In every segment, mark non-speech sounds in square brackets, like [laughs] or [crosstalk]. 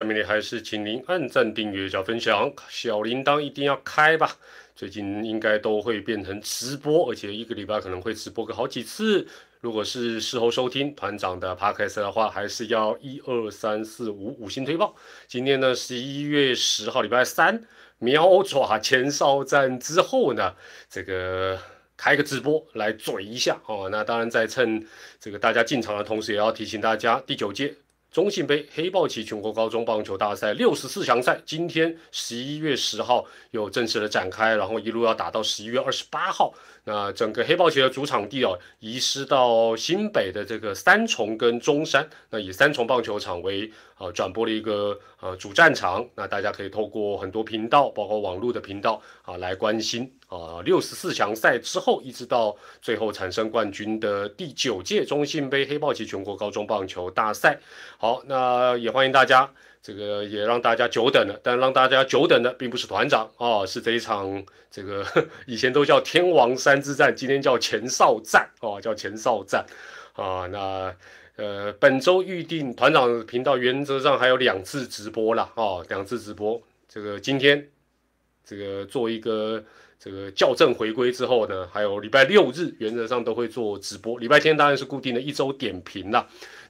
下面呢还是请您按赞、订阅、加分享，小铃铛一定要开吧。最近应该都会变成直播，而且一个礼拜可能会直播个好几次。如果是事后收听团长的 podcast 的话，还是要一二三四五五星推报。今天呢，十一月十号，礼拜三，喵爪前哨战之后呢，这个开个直播来嘴一下哦。那当然在趁这个大家进场的同时，也要提醒大家，第九届。中信杯黑豹旗全国高中棒球大赛六十四强赛，今天十一月十号有正式的展开，然后一路要打到十一月二十八号。那整个黑豹旗的主场地哦，移师到新北的这个三重跟中山，那以三重棒球场为啊转播的一个呃主战场。那大家可以透过很多频道，包括网络的频道啊来关心啊六十四强赛之后，一直到最后产生冠军的第九届中信杯黑豹旗全国高中棒球大赛。好，那也欢迎大家。这个也让大家久等了，但让大家久等的并不是团长哦，是这一场这个 [laughs] 以前都叫天王山之战，今天叫前哨战哦，叫前哨战啊。那呃，本周预定团长频道原则上还有两次直播了哦，两次直播。这个今天这个做一个这个校正回归之后呢，还有礼拜六日原则上都会做直播，礼拜天当然是固定的一周点评了。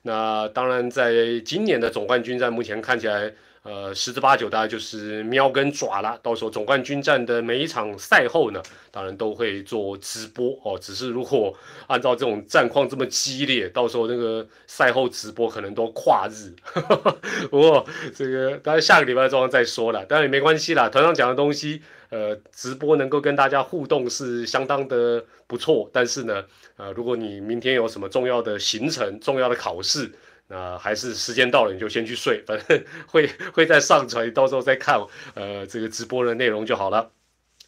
那当然，在今年的总冠军战，目前看起来，呃，十之八九大概就是喵跟爪了。到时候总冠军战的每一场赛后呢，当然都会做直播哦。只是如果按照这种战况这么激烈，到时候那个赛后直播可能都跨日。[laughs] 不过这个当然下个礼拜状况再说了，当然也没关系啦。团长讲的东西，呃，直播能够跟大家互动是相当的不错，但是呢。呃，如果你明天有什么重要的行程、重要的考试，那还是时间到了你就先去睡，反正会会再上传，到时候再看呃这个直播的内容就好了。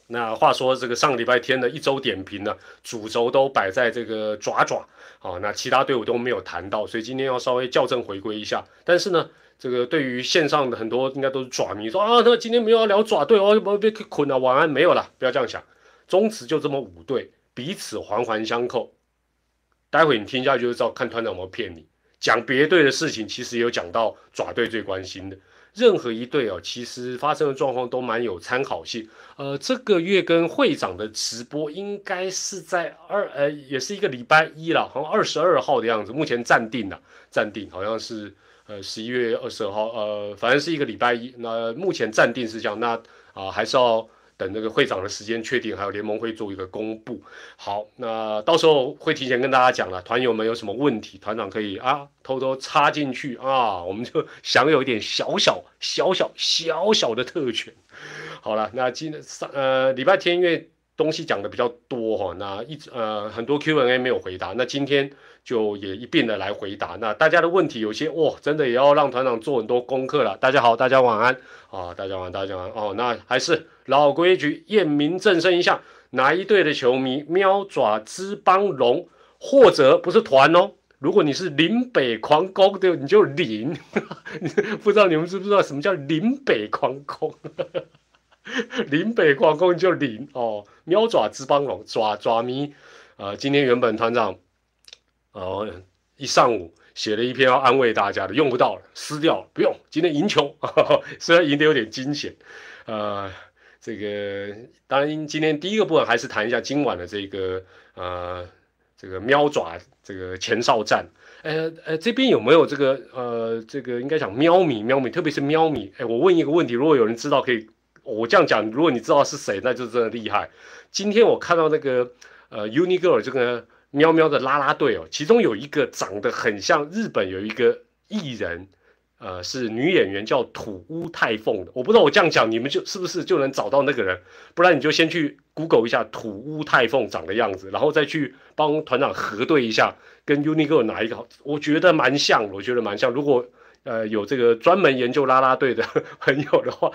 那话说这个上个礼拜天的一周点评呢，主轴都摆在这个爪爪啊，那其他队伍都没有谈到，所以今天要稍微校正回归一下。但是呢，这个对于线上的很多应该都是爪迷说啊，那今天没有要聊爪队哦，不被捆了，晚安没有了，不要这样想，中职就这么五队，彼此环环相扣。待会你听下去就知道，看团长有没有骗你。讲别队的事情，其实有讲到爪队最关心的。任何一队哦，其实发生的状况都蛮有参考性。呃，这个月跟会长的直播应该是在二呃，也是一个礼拜一了，好像二十二号的样子。目前暂定了，暂定好像是呃十一月二十二号，呃，反正是一个礼拜一。那目前暂定是这样，那啊还是要。等那个会长的时间确定，还有联盟会做一个公布。好，那到时候会提前跟大家讲了。团友们有什么问题，团长可以啊偷偷插进去啊，我们就享有一点小小小小小小的特权。好了，那今上呃礼拜天因为东西讲的比较多哈，那一直呃很多 Q&A 没有回答，那今天。就也一并的来回答。那大家的问题有些哇，真的也要让团长做很多功课了。大家好，大家晚安啊，大家晚，大家晚哦。那还是老规矩，验明正身一下，哪一队的球迷喵爪之邦龙，或者不是团哦。如果你是林北狂攻的，你就林。[laughs] 不知道你们知不知道什么叫林北狂攻？[laughs] 林北狂攻就林哦。喵爪之邦龙爪爪迷，呃，今天原本团长。哦，一上午写了一篇要安慰大家的，用不到了，撕掉了，不用。今天赢球，[laughs] 虽然赢得有点惊险，呃，这个当然今天第一个部分还是谈一下今晚的这个呃这个喵爪这个前哨战。呃呃，这边有没有这个呃这个应该讲喵米喵米，特别是喵米。哎，我问一个问题，如果有人知道可以，我这样讲，如果你知道是谁，那就真的厉害。今天我看到那个呃 Unigirl 这个。喵喵的拉拉队哦，其中有一个长得很像日本有一个艺人，呃，是女演员叫土屋太凤的。我不知道我这样讲你们就是不是就能找到那个人？不然你就先去 Google 一下土屋太凤长的样子，然后再去帮团长核对一下，跟 Uniqlo 哪一个好？我觉得蛮像，我觉得蛮像。如果呃有这个专门研究啦啦队的 [laughs] 朋友的话，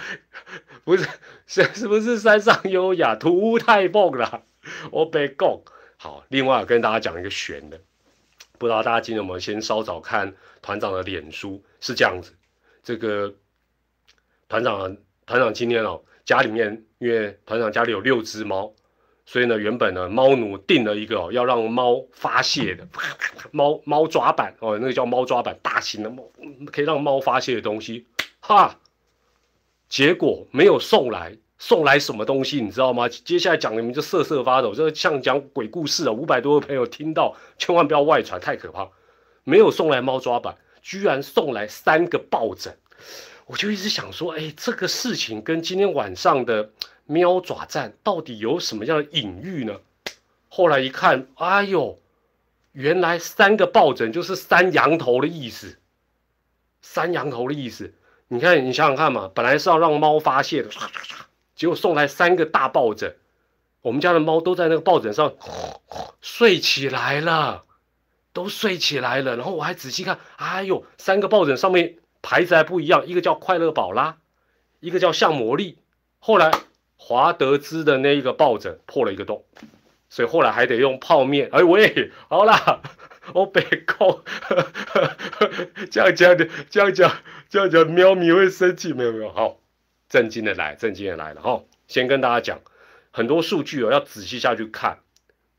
不是是是不是山上优雅土屋太凤啦？我被告。好，另外跟大家讲一个悬的，不知道大家今天有没有先稍早看团长的脸书？是这样子，这个团长团长今天哦，家里面因为团长家里有六只猫，所以呢，原本呢猫奴订了一个哦，要让猫发泄的猫猫抓板哦，那个叫猫抓板，大型的猫可以让猫发泄的东西。哈，结果没有送来，送来什么东西你知道吗？接下来讲你们就瑟瑟发抖，这像讲鬼故事啊！五百多个朋友听到，千万不要外传，太可怕。没有送来猫抓板，居然送来三个抱枕，我就一直想说，哎，这个事情跟今天晚上的喵爪战到底有什么样的隐喻呢？后来一看，哎呦，原来三个抱枕就是三羊头的意思。三羊头的意思，你看，你想想看嘛，本来是要让猫发泄的，结果送来三个大抱枕，我们家的猫都在那个抱枕上睡起来了，都睡起来了。然后我还仔细看，哎呦，三个抱枕上面牌子还不一样，一个叫快乐宝拉，一个叫像魔力。后来华德兹的那一个抱枕破了一个洞，所以后来还得用泡面。哎喂，好啦。[laughs] 我别讲，[laughs] 这样讲的，这样讲，这样讲，喵咪会生气，没有没有，好，正经的来，正经的来了哈。先跟大家讲，很多数据哦，要仔细下去看。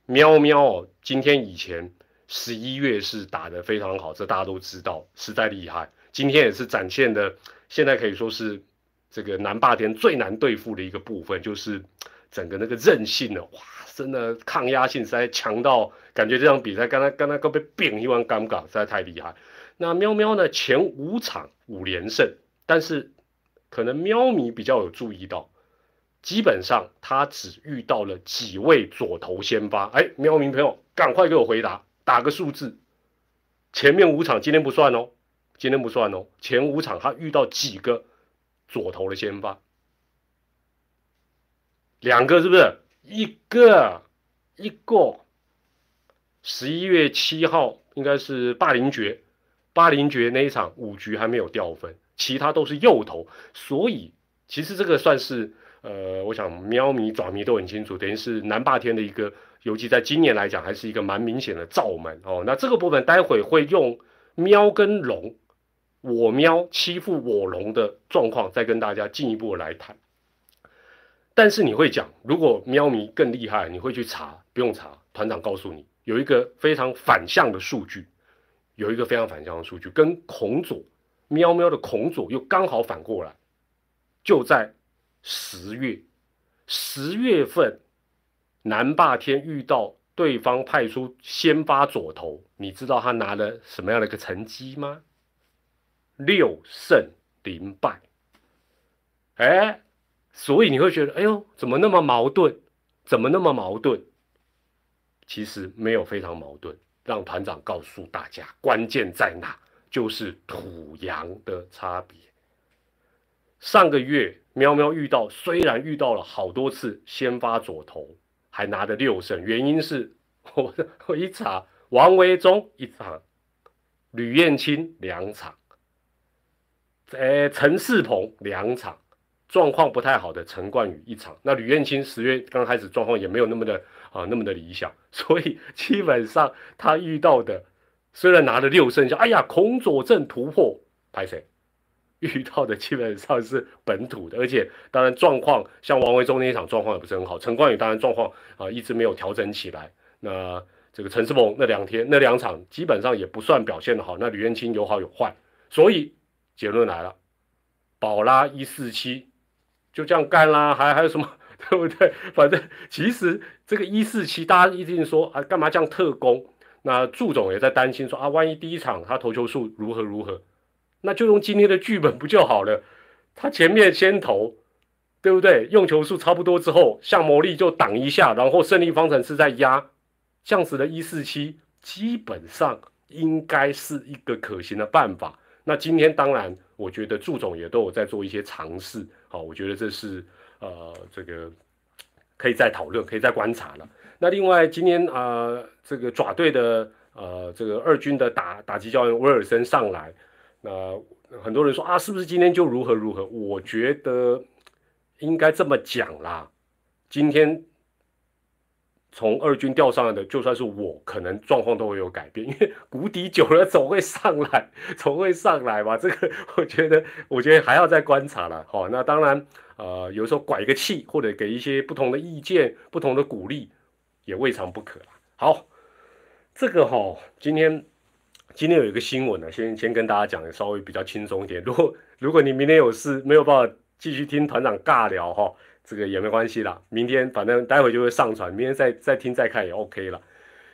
喵喵哦，今天以前十一月是打的非常好，这大家都知道，实在厉害。今天也是展现的，现在可以说是这个南霸天最难对付的一个部分，就是整个那个韧性呢，哇。真的抗压性实在强到感觉这场比赛刚才刚才刚被扁一碗尴尬，实在太厉害。那喵喵呢？前五场五连胜，但是可能喵迷比较有注意到，基本上他只遇到了几位左投先发。哎，喵迷朋友，赶快给我回答，打个数字。前面五场今天不算哦，今天不算哦。前五场他遇到几个左投的先发？两个是不是？一个一个，十一月七号应该是霸凌爵，霸凌爵那一场五局还没有掉分，其他都是右投，所以其实这个算是呃，我想喵迷爪迷都很清楚，等于是南霸天的一个，尤其在今年来讲，还是一个蛮明显的罩门哦。那这个部分待会会用喵跟龙，我喵欺负我龙的状况，再跟大家进一步来谈。但是你会讲，如果喵迷更厉害，你会去查？不用查，团长告诉你，有一个非常反向的数据，有一个非常反向的数据，跟孔左喵喵的孔左又刚好反过来，就在十月，十月份南霸天遇到对方派出先发左投，你知道他拿了什么样的一个成绩吗？六胜零败，哎。所以你会觉得，哎呦，怎么那么矛盾？怎么那么矛盾？其实没有非常矛盾。让团长告诉大家，关键在哪？就是土洋的差别。上个月喵喵遇到，虽然遇到了好多次先发左投，还拿的六胜，原因是我 [laughs] 我一查，王维忠一场，吕彦青两场，呃，陈世鹏两场。状况不太好的陈冠宇一场，那吕彦青十月刚开始状况也没有那么的啊那么的理想，所以基本上他遇到的虽然拿了六胜，哎呀孔佐镇突破拍谁 [laughs] 遇到的基本上是本土的，而且当然状况像王维忠那一场状况也不是很好，陈冠宇当然状况啊一直没有调整起来，那这个陈世鹏那两天那两场基本上也不算表现的好，那吕彦青有好有坏，所以结论来了，宝拉一四七。就这样干啦，还还有什么，[laughs] 对不对？反正其实这个一四七，大家一定说啊，干嘛这样特工？那祝总也在担心说啊，万一第一场他投球数如何如何，那就用今天的剧本不就好了？他前面先投，对不对？用球数差不多之后，像魔力就挡一下，然后胜利方程式再压，这样子的一四七基本上应该是一个可行的办法。那今天当然，我觉得祝总也都有在做一些尝试。好，我觉得这是呃，这个可以再讨论，可以再观察了。那另外，今天啊，这个爪队的呃，这个二军的打打击教练威尔森上来，那很多人说啊，是不是今天就如何如何？我觉得应该这么讲啦，今天。从二军调上来的，就算是我，可能状况都会有改变，因为谷底久了总会上来，总会上来吧。这个我觉得，我觉得还要再观察了。好，那当然，呃，有时候拐个气，或者给一些不同的意见、不同的鼓励，也未尝不可好，这个哈，今天今天有一个新闻呢，先先跟大家讲，稍微比较轻松一点。如果如果你明天有事没有办法继续听团长尬聊哈，这个也没关系啦。明天反正待会就会上传，明天再再听再看也 OK 了。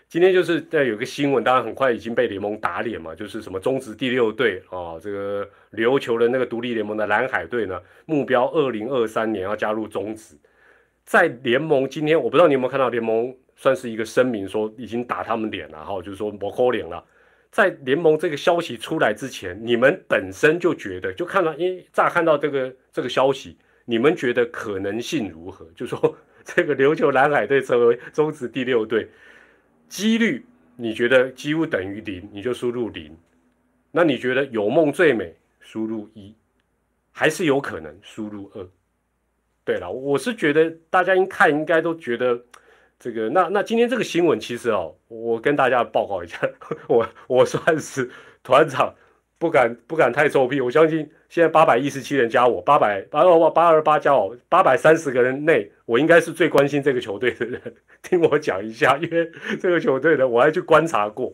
今天就是在有个新闻，当然很快已经被联盟打脸嘛，就是什么中职第六队啊，这个琉球的那个独立联盟的蓝海队呢，目标二零二三年要加入中职。在联盟今天，我不知道你有没有看到联盟算是一个声明，说已经打他们脸了哈，就是说抹扣脸了。在联盟这个消息出来之前，你们本身就觉得，就看到，因为乍看到这个这个消息，你们觉得可能性如何？就说这个琉球蓝海队成为中职第六队，几率你觉得几乎等于零，你就输入零。那你觉得有梦最美，输入一，还是有可能输入二？对了，我是觉得大家一看应该都觉得。这个那那今天这个新闻其实哦，我跟大家报告一下，我我算是团长，不敢不敢太臭屁。我相信现在八百一十七人加我，八百八二八二八加我，八百三十个人内，我应该是最关心这个球队的人。[laughs] 听我讲一下，因为这个球队的我还去观察过。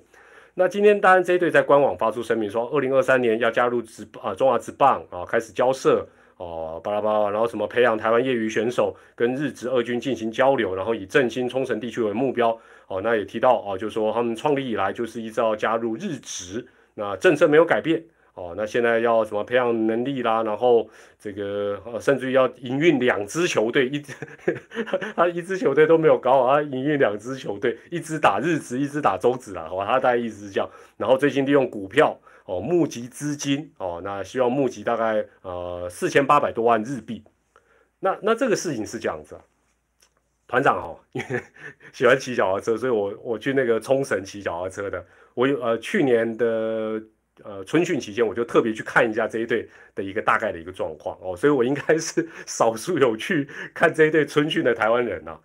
那今天当然这一队在官网发出声明说，二零二三年要加入职啊中华职棒啊，开始交涉。哦，巴拉巴拉，然后什么培养台湾业余选手，跟日职二军进行交流，然后以振兴冲绳地区为目标。哦，那也提到哦，就说他们创立以来就是依照加入日职，那政策没有改变。哦，那现在要什么培养能力啦，然后这个呃，甚至于要营运两支球队，一 [laughs] 他一支球队都没有搞好，他营运两支球队，一支打日职，一支打中职啦。哦，他大概意思是这样。然后最近利用股票。哦，募集资金哦，那希望募集大概呃四千八百多万日币。那那这个事情是这样子啊，团长哦，因为 [laughs] 喜欢骑脚踏车，所以我我去那个冲绳骑脚踏车的。我有呃去年的呃春训期间，我就特别去看一下这一队的一个大概的一个状况哦，所以我应该是 [laughs] 少数有去看这一队春训的台湾人呐。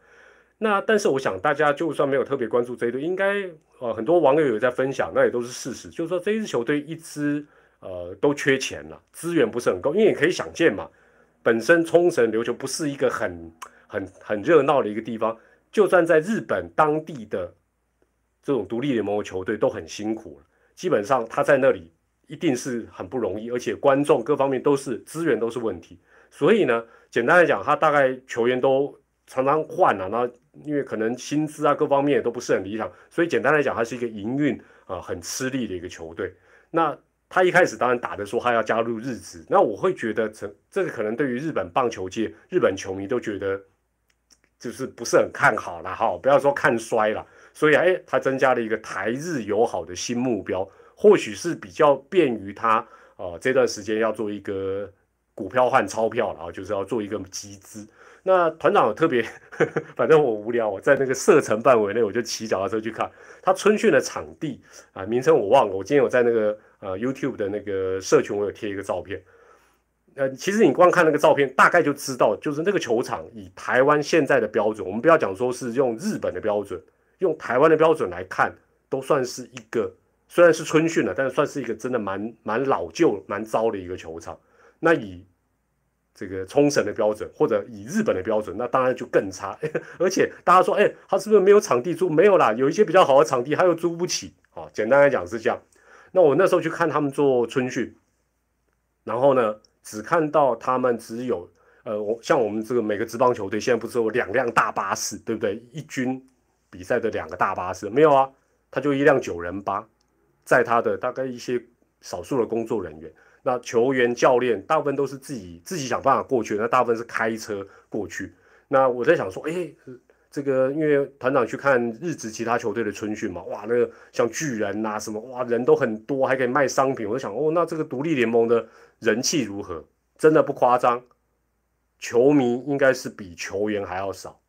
那但是我想大家就算没有特别关注这一队，应该呃很多网友有在分享，那也都是事实，就是说这一支球队一支呃都缺钱了，资源不是很够，因为你可以想见嘛，本身冲绳琉球不是一个很很很热闹的一个地方，就算在日本当地的这种独立联盟球队都很辛苦了，基本上他在那里一定是很不容易，而且观众各方面都是资源都是问题，所以呢，简单来讲，他大概球员都常常换啊，那。因为可能薪资啊各方面都不是很理想，所以简单来讲，它是一个营运啊很吃力的一个球队。那他一开始当然打的说他要加入日职，那我会觉得这这个可能对于日本棒球界、日本球迷都觉得就是不是很看好了哈，不要说看衰了。所以哎，他增加了一个台日友好的新目标，或许是比较便于他啊这段时间要做一个股票换钞票然后，就是要做一个集资。那团长特别，[laughs] 反正我无聊，我在那个射程范围内，我就骑脚踏车去看他春训的场地啊，名称我忘了。我今天有在那个呃 YouTube 的那个社群，我有贴一个照片。呃，其实你光看那个照片，大概就知道，就是那个球场以台湾现在的标准，我们不要讲说是用日本的标准，用台湾的标准来看，都算是一个虽然是春训了，但是算是一个真的蛮蛮老旧、蛮糟的一个球场。那以这个冲绳的标准，或者以日本的标准，那当然就更差。[laughs] 而且大家说，哎，他是不是没有场地租？没有啦，有一些比较好的场地，他又租不起。哦，简单来讲是这样。那我那时候去看他们做春训，然后呢，只看到他们只有，呃，我像我们这个每个职棒球队现在不是有两辆大巴士，对不对？一军比赛的两个大巴士没有啊？他就一辆九人巴，在他的大概一些少数的工作人员。那球员、教练大部分都是自己自己想办法过去，那大部分是开车过去。那我在想说，哎，这个因为团长去看日职其他球队的春训嘛，哇，那个像巨人呐什么，哇，人都很多，还可以卖商品。我就想，哦，那这个独立联盟的人气如何？真的不夸张，球迷应该是比球员还要少。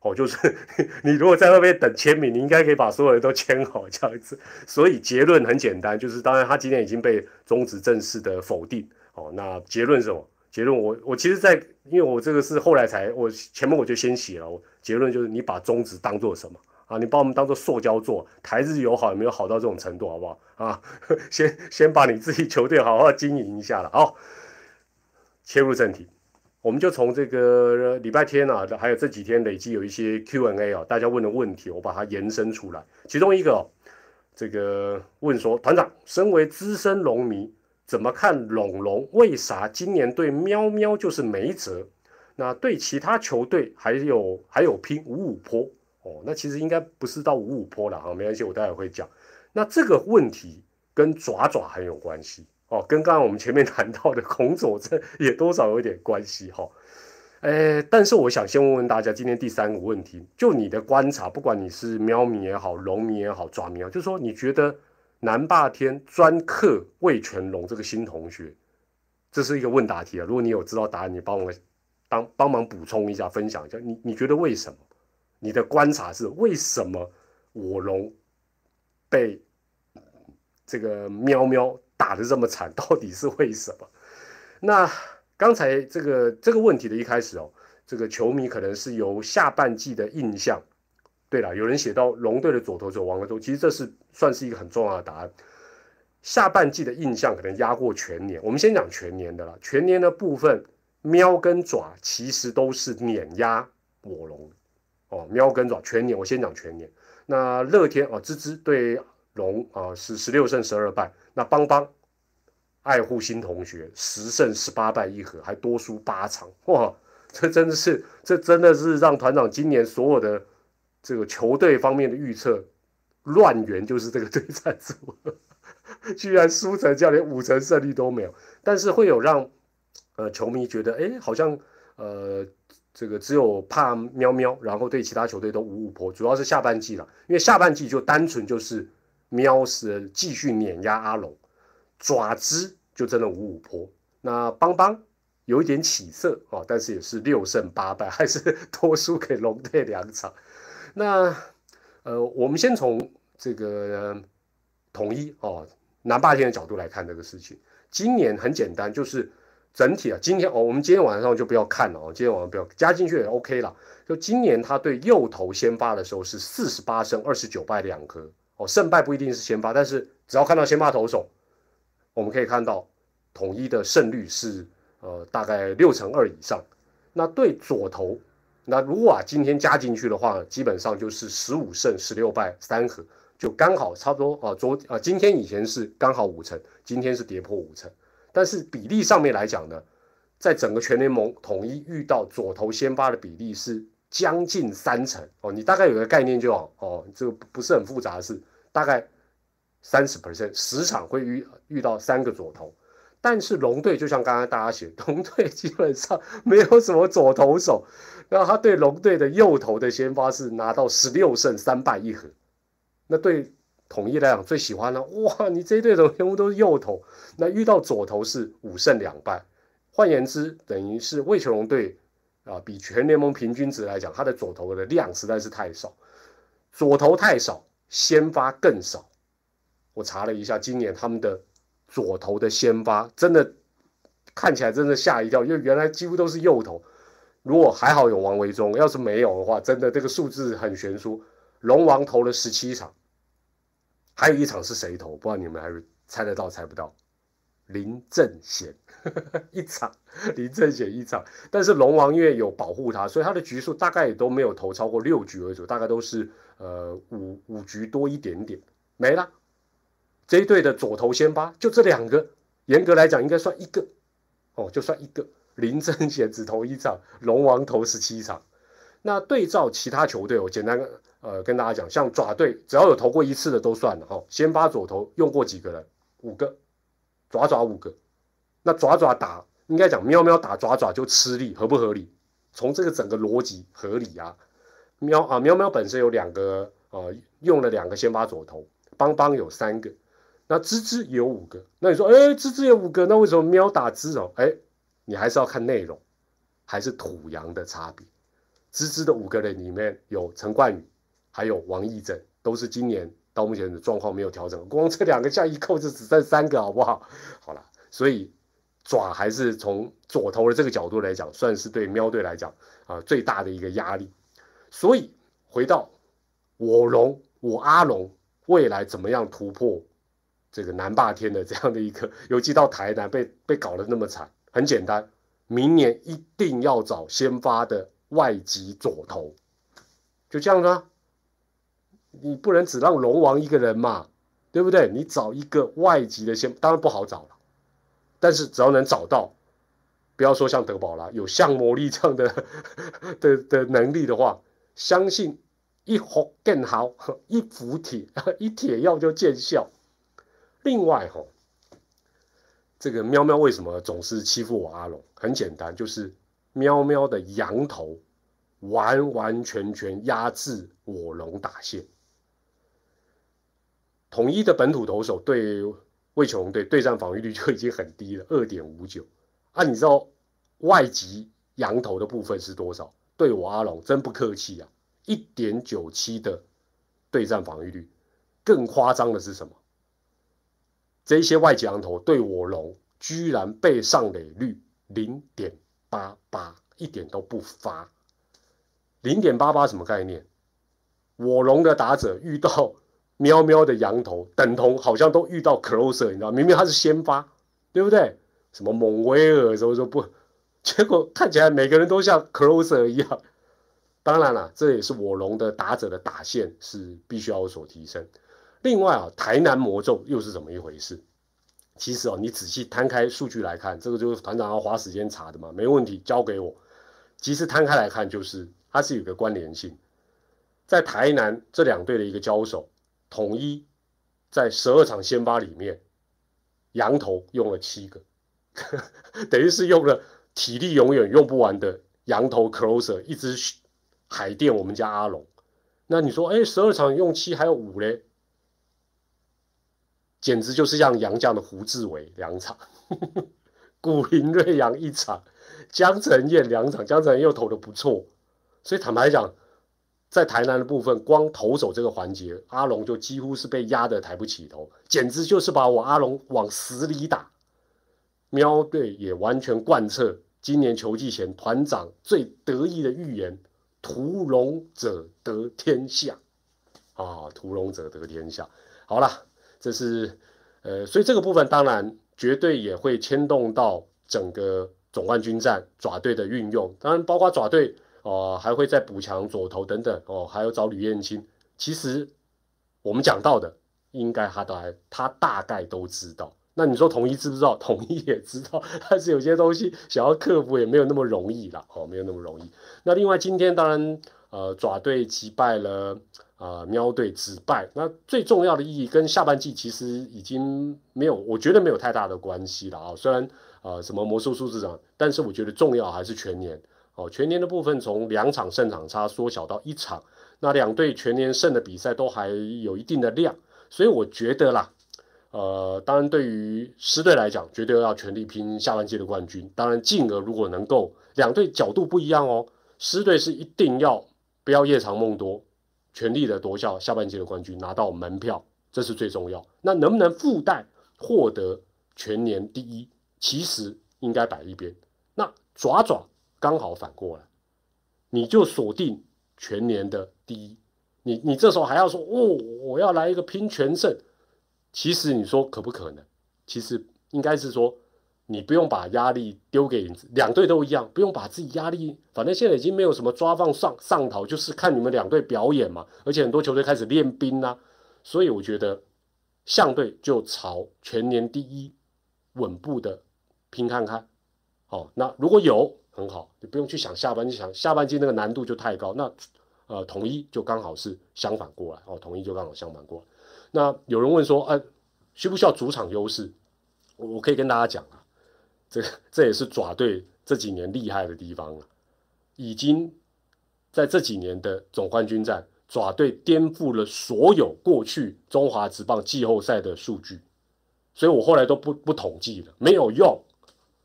哦，就是 [laughs] 你如果在那边等签名，你应该可以把所有人都签好这样子。所以结论很简单，就是当然他今天已经被中止正式的否定。哦，那结论是什么？结论我我其实，在因为我这个是后来才，我前面我就先写了。结论就是你把中职当做什么啊？你把我们当做塑胶做，台日友好有没有好到这种程度？好不好啊？[laughs] 先先把你自己球队好好经营一下了。好，切入正题。我们就从这个礼拜天啊，还有这几天累积有一些 Q&A 啊，大家问的问题，我把它延伸出来。其中一个，这个问说，团长，身为资深龙迷，怎么看龙龙？为啥今年对喵喵就是没辙？那对其他球队还有还有拼五五坡哦？那其实应该不是到五五坡了哈，没关系，我待会会讲。那这个问题跟爪爪很有关系哦，跟刚刚我们前面 [laughs] 谈到的孔佐镇也多少有点关系哈。诶，但是我想先问问大家，今天第三个问题，就你的观察，不管你是喵迷也好，龙迷也好，爪迷也好，就是说你觉得南霸天专克魏全龙这个新同学，这是一个问答题啊。如果你有知道答案，你帮我当帮忙补充一下，分享一下，你你觉得为什么？你的观察是为什么我龙被这个喵喵打的这么惨？到底是为什么？那？刚才这个这个问题的一开始哦，这个球迷可能是由下半季的印象。对了，有人写到龙队的左投手王德忠，其实这是算是一个很重要的答案。下半季的印象可能压过全年。我们先讲全年的了。全年的部分，喵跟爪其实都是碾压我龙哦。喵跟爪全年，我先讲全年。那乐天哦，芝芝对龙啊是十六胜十二败。那邦邦。爱护新同学，十胜十八败一和，还多输八场，哇！这真的是，这真的是让团长今年所有的这个球队方面的预测乱源，就是这个对战组，[laughs] 居然输成这样，连五成胜率都没有。但是会有让呃球迷觉得，哎，好像呃这个只有怕喵喵，然后对其他球队都五五破，主要是下半季了，因为下半季就单纯就是喵是继续碾压阿龙。爪子就真的五五坡，那邦邦有一点起色哦，但是也是六胜八败，[laughs] 还是多输给龙队两场。那呃，我们先从这个统一哦南霸天的角度来看这个事情。今年很简单，就是整体啊，今天哦，我们今天晚上就不要看了哦，今天晚上不要加进去也 OK 了。就今年他对右投先发的时候是四十八胜二十九败两颗哦，胜败不一定是先发，但是只要看到先发投手。我们可以看到，统一的胜率是呃大概六成二以上。那对左投，那如果啊今天加进去的话，基本上就是十五胜十六败三和，就刚好差不多啊。昨啊今天以前是刚好五成，今天是跌破五成。但是比例上面来讲呢，在整个全联盟统一遇到左投先发的比例是将近三成哦。你大概有个概念就好哦，这个不是很复杂的事，大概。三十 percent 十场会遇遇到三个左投，但是龙队就像刚刚大家写，龙队基本上没有什么左投手，然后他对龙队的右投的先发是拿到十六胜三败一和，那对统一来讲最喜欢了，哇，你这一队的全部都是右投，那遇到左投是五胜两败，换言之，等于是魏全龙队啊，比全联盟平均值来讲，他的左投的量实在是太少，左投太少，先发更少。我查了一下，今年他们的左投的先发真的看起来真的吓一跳，因为原来几乎都是右投。如果还好有王维忠，要是没有的话，真的这个数字很悬殊。龙王投了十七场，还有一场是谁投？不知道你们还猜得到猜不到？林正贤 [laughs] 一场，林正贤一场。但是龙王因为有保护他，所以他的局数大概也都没有投超过六局为主，大概都是呃五五局多一点点没了。这一队的左投先发就这两个，严格来讲应该算一个，哦，就算一个。林正贤只投一场，龙王投十七场。那对照其他球队，我简单呃跟大家讲，像爪队只要有投过一次的都算了哈。先发左投用过几个人？五个，爪爪五个。那爪爪打应该讲喵喵打爪爪就吃力，合不合理？从这个整个逻辑合理啊。喵啊喵喵本身有两个呃用了两个先发左投，邦邦有三个。那芝芝有五个，那你说，哎，芝芝有五个，那为什么喵打芝哦？哎，你还是要看内容，还是土洋的差别。芝芝的五个人里面有陈冠宇，还有王义正，都是今年到目前的状况没有调整，光这两个加一扣就只剩三个，好不好？好了，所以爪还是从左投的这个角度来讲，算是对喵队来讲啊最大的一个压力。所以回到我龙，我阿龙未来怎么样突破？这个南霸天的这样的一个尤其到台南被被搞得那么惨，很简单，明年一定要找先发的外籍左投，就这样啊，你不能只让龙王一个人嘛，对不对？你找一个外籍的先，当然不好找了，但是只要能找到，不要说像德保拉有像魔力这样的的的能力的话，相信一服更好，一服铁一铁药就见效。另外哈，这个喵喵为什么总是欺负我阿龙？很简单，就是喵喵的羊头完完全全压制我龙打线。统一的本土投手对魏琼对对战防御率就已经很低了，二点五九。啊，你知道外籍羊头的部分是多少？对我阿龙真不客气啊，一点九七的对战防御率。更夸张的是什么？这些外籍羊头对我龙居然被上垒率零点八八，一点都不发。零点八八什么概念？我龙的打者遇到。喵喵的羊头等同好像都遇到 closer，你知道明明他是先发，对不对？什么蒙威尔什么说不，[laughs] 结果看起来每个人都像 closer 一样。当然了，这也是我龙的打者的打线是必须要有所提升。另外啊，台南魔咒又是怎么一回事？其实哦，你仔细摊开数据来看，这个就是团长要花时间查的嘛，没问题，交给我。其实摊开来看，就是它是有个关联性，在台南这两队的一个交手。统一在十二场先发里面，羊头用了七个，[laughs] 等于是用了体力永远用不完的羊头 closer，一只海淀我们家阿龙。那你说，哎，十二场用七还有五嘞，简直就是像杨绛的胡志伟两场，[laughs] 古林瑞阳一场，江晨燕两场，江晨燕又投的不错，所以坦白讲。在台南的部分，光投手这个环节，阿龙就几乎是被压得抬不起头，简直就是把我阿龙往死里打。喵队也完全贯彻今年球季前团长最得意的预言：屠龙者得天下。啊，屠龙者得天下。好了，这是呃，所以这个部分当然绝对也会牵动到整个总冠军战爪队的运用，当然包括爪队。哦，还会再补强左投等等哦，还有找吕彦青。其实我们讲到的，应该他都还他大概都知道。那你说统一知不知道？[laughs] 统一也知道，但是有些东西想要克服也没有那么容易了哦，没有那么容易。那另外今天当然呃爪队击败了啊喵队止败。那最重要的意义跟下半季其实已经没有，我觉得没有太大的关系了啊。虽然呃什么魔术数字长，但是我觉得重要还是全年。哦，全年的部分从两场胜场差缩小到一场，那两队全年胜的比赛都还有一定的量，所以我觉得啦，呃，当然对于狮队来讲，绝对要全力拼下半季的冠军。当然，进而如果能够两队角度不一样哦，狮队是一定要不要夜长梦多，全力的夺下下半季的冠军，拿到门票，这是最重要。那能不能附带获得全年第一，其实应该摆一边。那爪爪。刚好反过来，你就锁定全年的第一，你你这时候还要说哦，我要来一个拼全胜，其实你说可不可能？其实应该是说，你不用把压力丢给两队都一样，不用把自己压力，反正现在已经没有什么抓放上上逃，就是看你们两队表演嘛。而且很多球队开始练兵啦，所以我觉得相对就朝全年第一稳步的拼看看。哦，那如果有。很好，你不用去想下半季，想下半季那个难度就太高。那呃，统一就刚好是相反过来哦，统一就刚好相反过来。那有人问说，哎，需不需要主场优势？我我可以跟大家讲啊，这这也是爪队这几年厉害的地方了。已经在这几年的总冠军战，爪队颠覆了所有过去中华职棒季后赛的数据，所以我后来都不不统计了，没有用。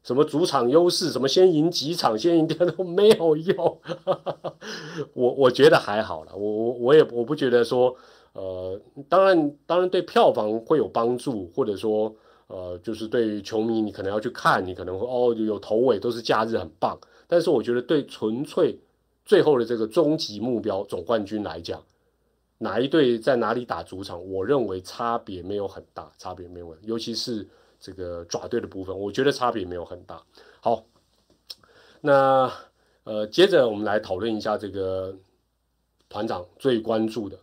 什么主场优势，什么先赢几场，先赢点都没有用。我我觉得还好了，我我我也我不觉得说，呃，当然当然对票房会有帮助，或者说呃，就是对于球迷你可能要去看，你可能会哦有头尾都是假日很棒。但是我觉得对纯粹最后的这个终极目标总冠军来讲，哪一队在哪里打主场，我认为差别没有很大，差别没有，尤其是。这个爪队的部分，我觉得差别没有很大。好，那呃，接着我们来讨论一下这个团长最关注的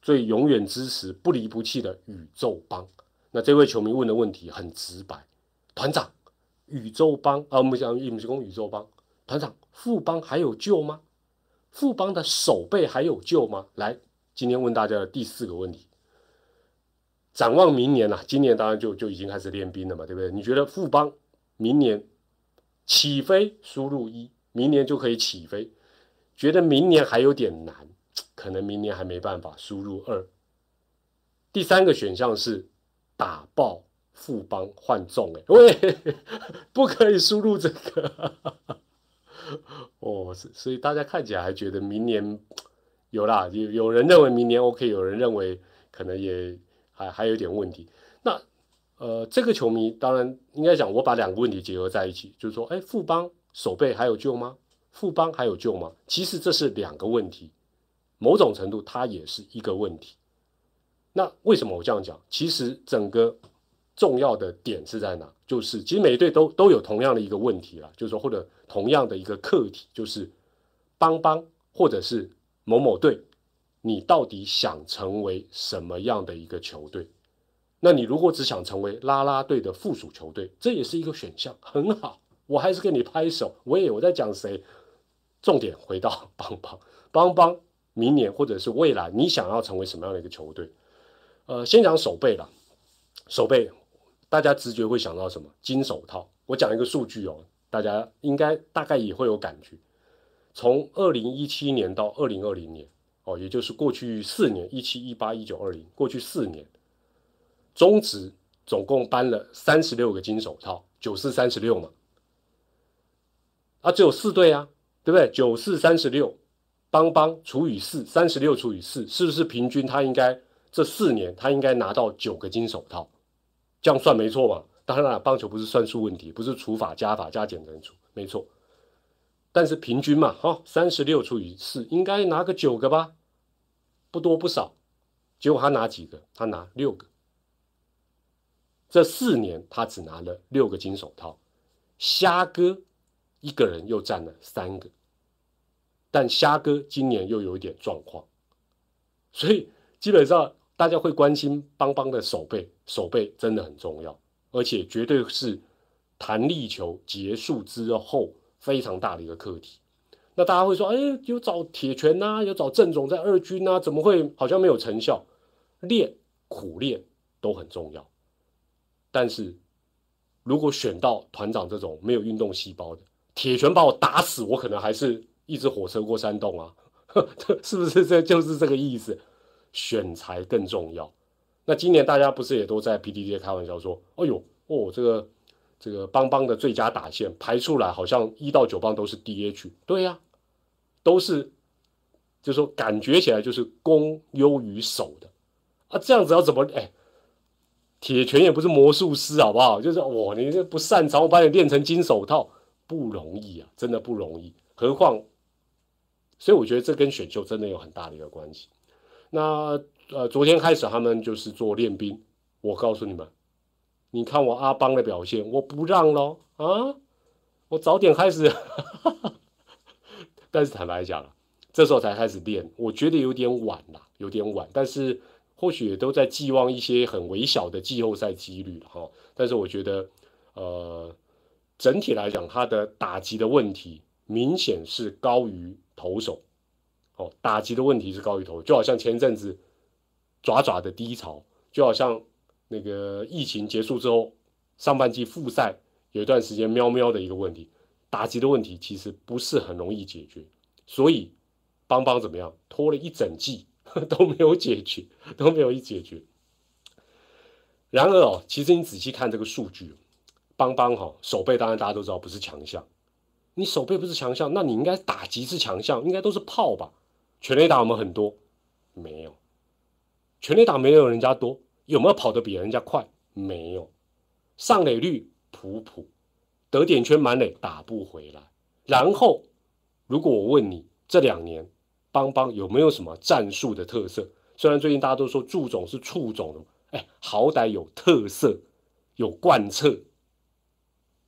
最永远支持、不离不弃的宇宙帮。那这位球迷问的问题很直白，团长，宇宙帮啊，我们讲我们讲宇宙帮，团长，富邦还有救吗？富邦的守备还有救吗？来，今天问大家的第四个问题，展望明年呐，今年当然就就已经开始练兵了嘛，对不对？你觉得富邦明年起飞输入一，明年就可以起飞？觉得明年还有点难，[tsk] 可能明年还没办法输入二。第三个选项是。打爆富邦换中哎喂，[laughs] 不可以输入这个 [laughs] 哦，所以大家看起来还觉得明年 [tsk] 有啦，有有人认为明年 OK，有人认为可能也还还有点问题。那呃，这个球迷当然应该讲，我把两个问题结合在一起，就是说，哎，富邦守备还有救吗？富邦还有救吗？其实这是两个问题，某种程度它也是一个问题。那为什么我这样讲？其实整个重要的点是在哪？就是其实每一队都都有同样的一个问题了，就是说或者同样的一个课题，就是邦邦或者是某某队，你到底想成为什么样的一个球队？那你如果只想成为拉拉队的附属球队，这也是一个选项，很好，我还是给你拍手。我也我在讲谁？重点回到 [laughs] 邦邦，邦邦明年或者是未来，你想要成为什么样的一个球队？呃，先讲手背了，手背，大家直觉会想到什么？金手套。我讲一个数据哦，大家应该大概也会有感觉。从二零一七年到二零二零年，哦，也就是过去四年，一七、一八、一九、二零，过去四年，中职总共颁了三十六个金手套，九四三十六嘛，啊，只有四队啊，对不对？九四三十六，邦邦除以四，三十六除以四，是不是平均？他应该。这四年他应该拿到九个金手套，这样算没错嘛？当然了，棒球不是算术问题，不是除法加法加减乘除，没错。但是平均嘛，哈，三十六除以四，应该拿个九个吧？不多不少。结果他拿几个？他拿六个。这四年他只拿了六个金手套，虾哥一个人又占了三个。但虾哥今年又有一点状况，所以基本上。大家会关心邦邦的手背，手背真的很重要，而且绝对是弹力球结束之后非常大的一个课题。那大家会说，哎，有找铁拳呐，有找郑总在二军呐，怎么会好像没有成效？练苦练都很重要，但是如果选到团长这种没有运动细胞的，铁拳把我打死，我可能还是一只火车过山洞啊，[laughs] 是不是？这就是这个意思。选材更重要。那今年大家不是也都在 PDD 开玩笑说：“哎呦，哦，这个这个邦邦的最佳打线排出来，好像一到九棒都是 DH。”对呀，都是，就是说感觉起来就是攻优于守的啊。这样子要怎么？哎，铁拳也不是魔术师，好不好？就是哇，你这不擅长，我把你练成金手套不容易啊，真的不容易。何况，所以我觉得这跟选秀真的有很大的一个关系。那呃，昨天开始他们就是做练兵。我告诉你们，你看我阿邦的表现，我不让喽啊！我早点开始，[laughs] 但是坦白讲，这时候才开始练，我觉得有点晚了，有点晚。但是或许也都在寄望一些很微小的季后赛几率哈。但是我觉得，呃，整体来讲，他的打击的问题明显是高于投手。哦，打击的问题是高于头，就好像前阵子爪爪的低潮，就好像那个疫情结束之后，上半季复赛有一段时间喵喵的一个问题，打击的问题其实不是很容易解决，所以邦邦怎么样，拖了一整季 [laughs] 都没有解决，都没有一解决。然而哦，其实你仔细看这个数据，邦邦哈手背当然大家都知道不是强项，你手背不是强项，那你应该打击是强项，应该都是炮吧？全垒打我们很多，没有，全垒打没有人家多，有没有跑得比人家快？没有，上垒率普普，得点圈满垒打不回来。然后，如果我问你这两年邦邦有没有什么战术的特色？虽然最近大家都说祝总是处总，哎，好歹有特色，有贯彻。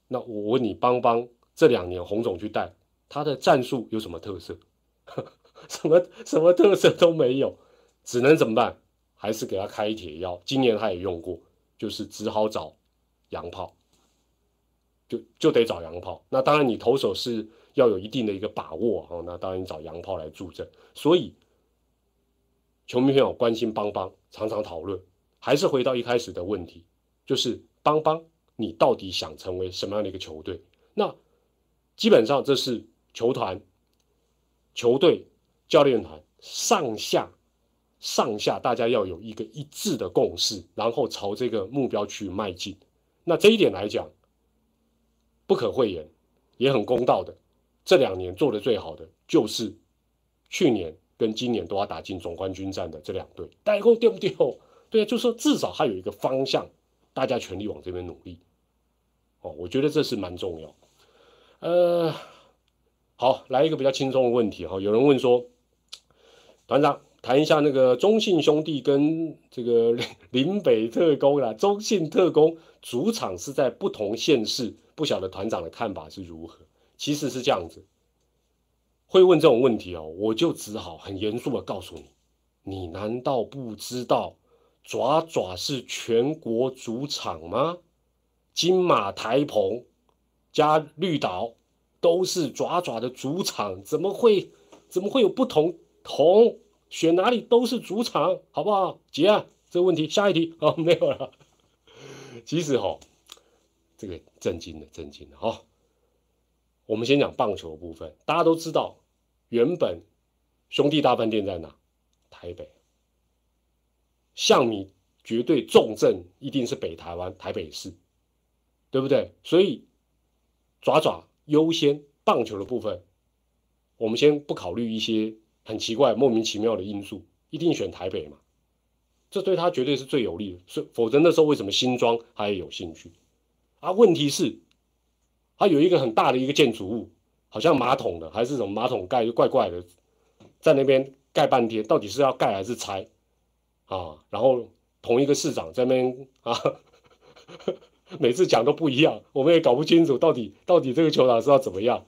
那我问你，邦邦这两年洪总去带他的战术有什么特色？[laughs] 什么什么特色都没有，只能怎么办？还是给他开铁药。今年他也用过，就是只好找洋炮，就就得找洋炮。那当然，你投手是要有一定的一个把握哦。那当然，你找洋炮来助阵。所以，球迷朋友关心邦邦，常常讨论，还是回到一开始的问题，就是邦邦，你到底想成为什么样的一个球队？那基本上这是球团、球队、教练团上下。上下大家要有一个一致的共识，然后朝这个目标去迈进。那这一点来讲，不可讳言，也很公道的。这两年做的最好的就是去年跟今年都要打进总冠军战的这两队，代沟丢不丢？对啊，就说至少还有一个方向，大家全力往这边努力。哦，我觉得这是蛮重要。呃，好，来一个比较轻松的问题哈，有人问说，团长。谈一下那个中信兄弟跟这个 [laughs] 林北特工啦，中信特工主场是在不同县市，不晓得团长的看法是如何？其实是这样子，会问这种问题哦，我就只好很严肃的告诉你，你难道不知道爪爪是全国主场吗？金马台澎加绿岛都是爪爪的主场，怎么会怎么会有不同同？选哪里都是主场，好不好？结案这个问题，下一题 [laughs] 哦，没有了。其实哈，这个震惊的，震惊的哈。我们先讲棒球部分，大家都知道，原本兄弟大饭店在哪？台北。象迷绝对重镇一定是北台湾台北市，对不对？所以爪爪优先棒球的部分，我们先不考虑一些。很奇怪，莫名其妙的因素，一定选台北嘛？这对他绝对是最有利的。是，否则那时候为什么新庄他也有兴趣？啊，问题是，他有一个很大的一个建筑物，好像马桶的，还是什么马桶盖，就怪怪的，在那边盖半天，到底是要盖还是拆？啊，然后同一个市长在那边啊，[laughs] 每次讲都不一样，我们也搞不清楚到底到底这个球场是要怎么样？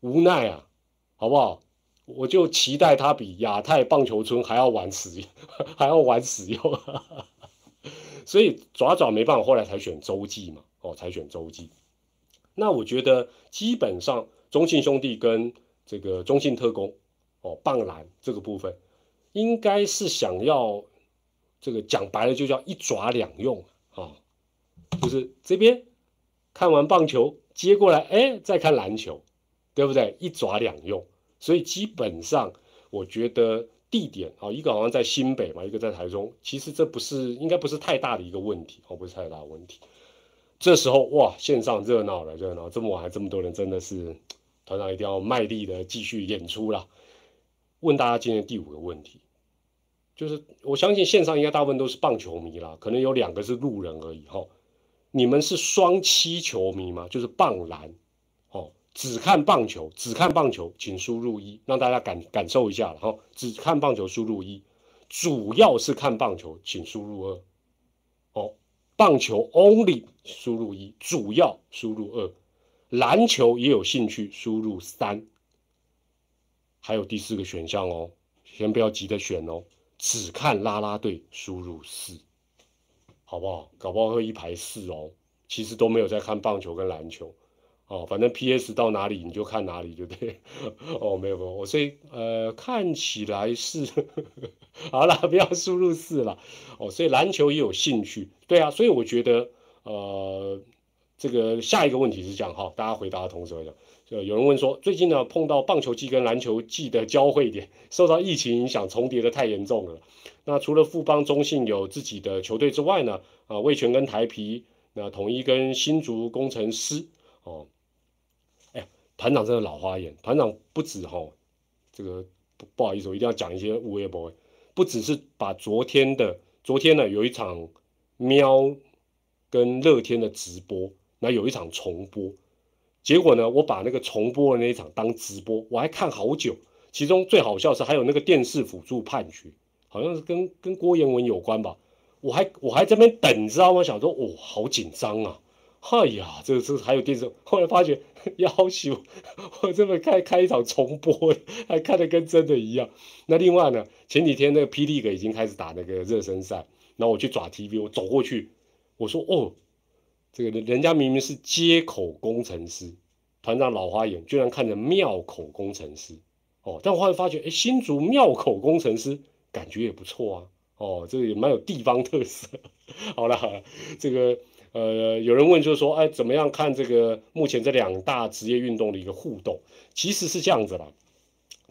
无奈啊，好不好？我就期待他比亚太棒球村还要晚使，[laughs] 还要晚使用，所以爪爪没办法，后来才选洲际嘛，哦，才选洲际。那我觉得基本上中信兄弟跟这个中信特工，哦，棒篮这个部分，应该是想要这个讲白了就叫一爪两用啊，就是这边看完棒球接过来，哎，再看篮球，对不对？一爪两用。所以基本上，我觉得地点啊，一个好像在新北嘛，一个在台中，其实这不是应该不是太大的一个问题哦，不是太大的问题。这时候哇，线上热闹了，热闹，这么晚还这么多人，真的是团长一定要卖力的继续演出了。问大家今天第五个问题，就是我相信线上应该大部分都是棒球迷啦，可能有两个是路人而已哈。你们是双七球迷吗？就是棒篮。只看棒球，只看棒球，请输入一，让大家感感受一下了哈。只看棒球，输入一；主要是看棒球，请输入二。哦，棒球 only 输入一，主要输入二。篮球也有兴趣，输入三。还有第四个选项哦，先不要急着选哦。只看啦啦队，输入四，好不好？搞不好会一排四哦。其实都没有在看棒球跟篮球。哦，反正 P.S. 到哪里你就看哪里，就对。[laughs] 哦，没有没有，我所以呃看起来是 [laughs] 好了，不要输入四了。哦，所以篮球也有兴趣，对啊，所以我觉得呃这个下一个问题是这样哈，大家回答的同时讲，就有人问说，最近呢碰到棒球季跟篮球季的交汇点，受到疫情影响重叠的太严重了。那除了富邦中信有自己的球队之外呢，啊魏全跟台皮，那统一跟新竹工程师，哦。团长真的老花眼，团长不止哈，这个不不好意思，我一定要讲一些无微博，不只是把昨天的昨天呢有一场喵跟乐天的直播，那有一场重播，结果呢我把那个重播的那一场当直播，我还看好久，其中最好笑是还有那个电视辅助判决，好像是跟跟郭彦文有关吧，我还我还这边等，你知道吗？想说哦好紧张啊，哎呀，这这还有电视，后来发觉 [laughs] 要求 [laughs] 我这么开开一场重播，还看得跟真的一样。那另外呢，前几天那个霹雳哥已经开始打那个热身赛，然后我去抓 TV，我走过去，我说哦，这个人家明明是接口工程师，团长老花眼，居然看着庙口工程师哦。但我后来发觉，哎，新竹庙口工程师感觉也不错啊，哦，这个也蛮有地方特色。[laughs] 好了好了，这个。呃，有人问就是说，哎，怎么样看这个目前这两大职业运动的一个互动？其实是这样子啦，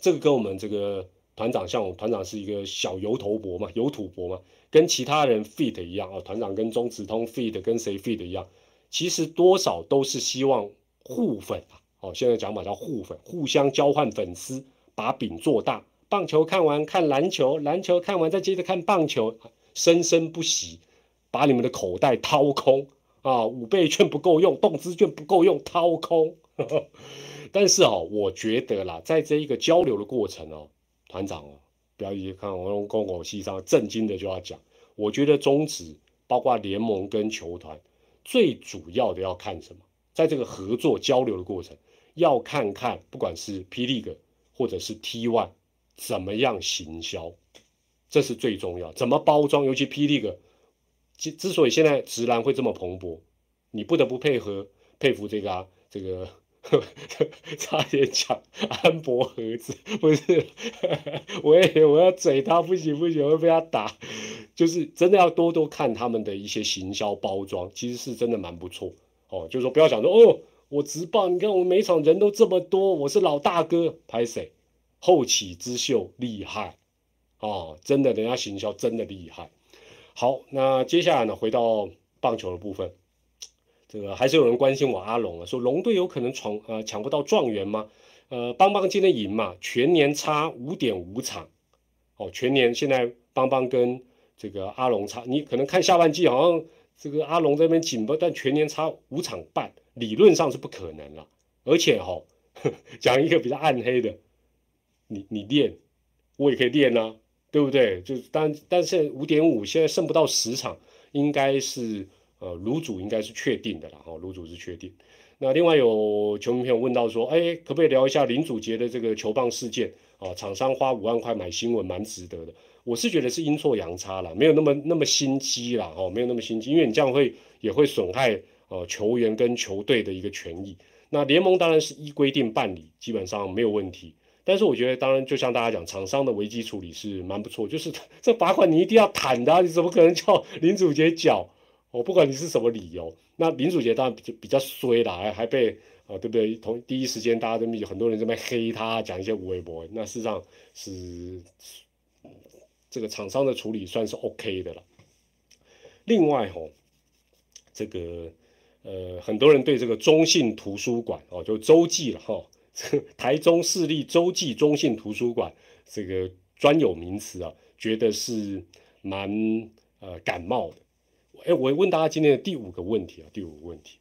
这个跟我们这个团长，像我们团长是一个小油头博嘛，油土博嘛，跟其他人 fit 一样啊，团长跟中直通 fit 跟谁 fit 一样，其实多少都是希望互粉啊，哦，现在讲法叫互粉，互相交换粉丝，把饼做大。棒球看完看篮球，篮球看完再接着看棒球，生生不息。把你们的口袋掏空啊！五倍券不够用，动资券不够用，掏空。[laughs] 但是哦，我觉得啦，在这一个交流的过程哦，团长哦，不要一看我用公狗戏上震惊的就要讲。我觉得中职包括联盟跟球团，最主要的要看什么？在这个合作交流的过程，要看看不管是 P League 或者是 T One 怎么样行销，这是最重要。怎么包装？尤其 P League。之之所以现在直男会这么蓬勃，你不得不配合佩服这个啊，这个 [laughs] 差点讲安博盒子，不是，[laughs] 我也我要嘴他不行不行，会被他打，就是真的要多多看他们的一些行销包装，其实是真的蛮不错哦。就是说不要想说哦，我直棒，你看我每场人都这么多，我是老大哥，拍谁？后起之秀厉害哦，真的，人家行销真的厉害。好，那接下来呢？回到棒球的部分，这个还是有人关心我阿龙啊，说龙队有可能闯呃抢不到状元吗？呃，邦邦今天赢嘛，全年差五点五场，哦，全年现在邦邦跟这个阿龙差，你可能看下半季好像这个阿龙这边紧吧，但全年差五场半，理论上是不可能了。而且哈，讲一个比较暗黑的，你你练，我也可以练啊。对不对？就是但但是五点五现在剩不到十场，应该是呃卤主应该是确定的了哈，卤主是确定。那另外有球迷朋友问到说，哎，可不可以聊一下林祖杰的这个球棒事件啊？厂商花五万块买新闻，蛮值得的。我是觉得是阴错阳差了，没有那么那么心机了哦，没有那么心机，因为你这样会也会损害呃球员跟球队的一个权益。那联盟当然是依规定办理，基本上没有问题。但是我觉得，当然就像大家讲，厂商的危机处理是蛮不错。就是 [laughs] 这罚款你一定要坦的，你怎么可能叫林祖杰缴？我不管你是什么理由。那林祖杰当然比较比较衰啦，还还被啊，对不对？同第一时间大家都有很多人这边黑他，讲一些无微博。那事实上是这个厂商的处理算是 OK 的了。另外吼，这个呃，很多人对这个中信图书馆哦，就洲际了哈。[laughs] 台中市立洲际中信图书馆这个专有名词啊，觉得是蛮呃感冒的。哎，我问大家今天的第五个问题啊，第五个问题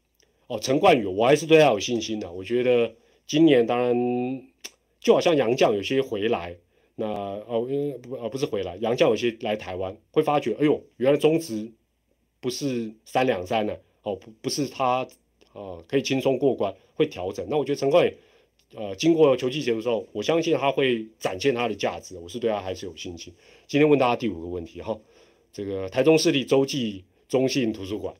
哦，陈冠宇，我还是对他有信心的。我觉得今年当然 [tsk] 就好像杨绛有些回来，那哦，不呃不是回来，杨绛有些来台湾会发觉，哎呦，原来中职不是三两三呢，哦不不是他哦可以轻松过关，会调整。那我觉得陈冠宇。呃，经过球季结束之后，我相信他会展现他的价值，我是对他还是有信心。今天问大家第五个问题哈，这个台中市立洲际中信图书馆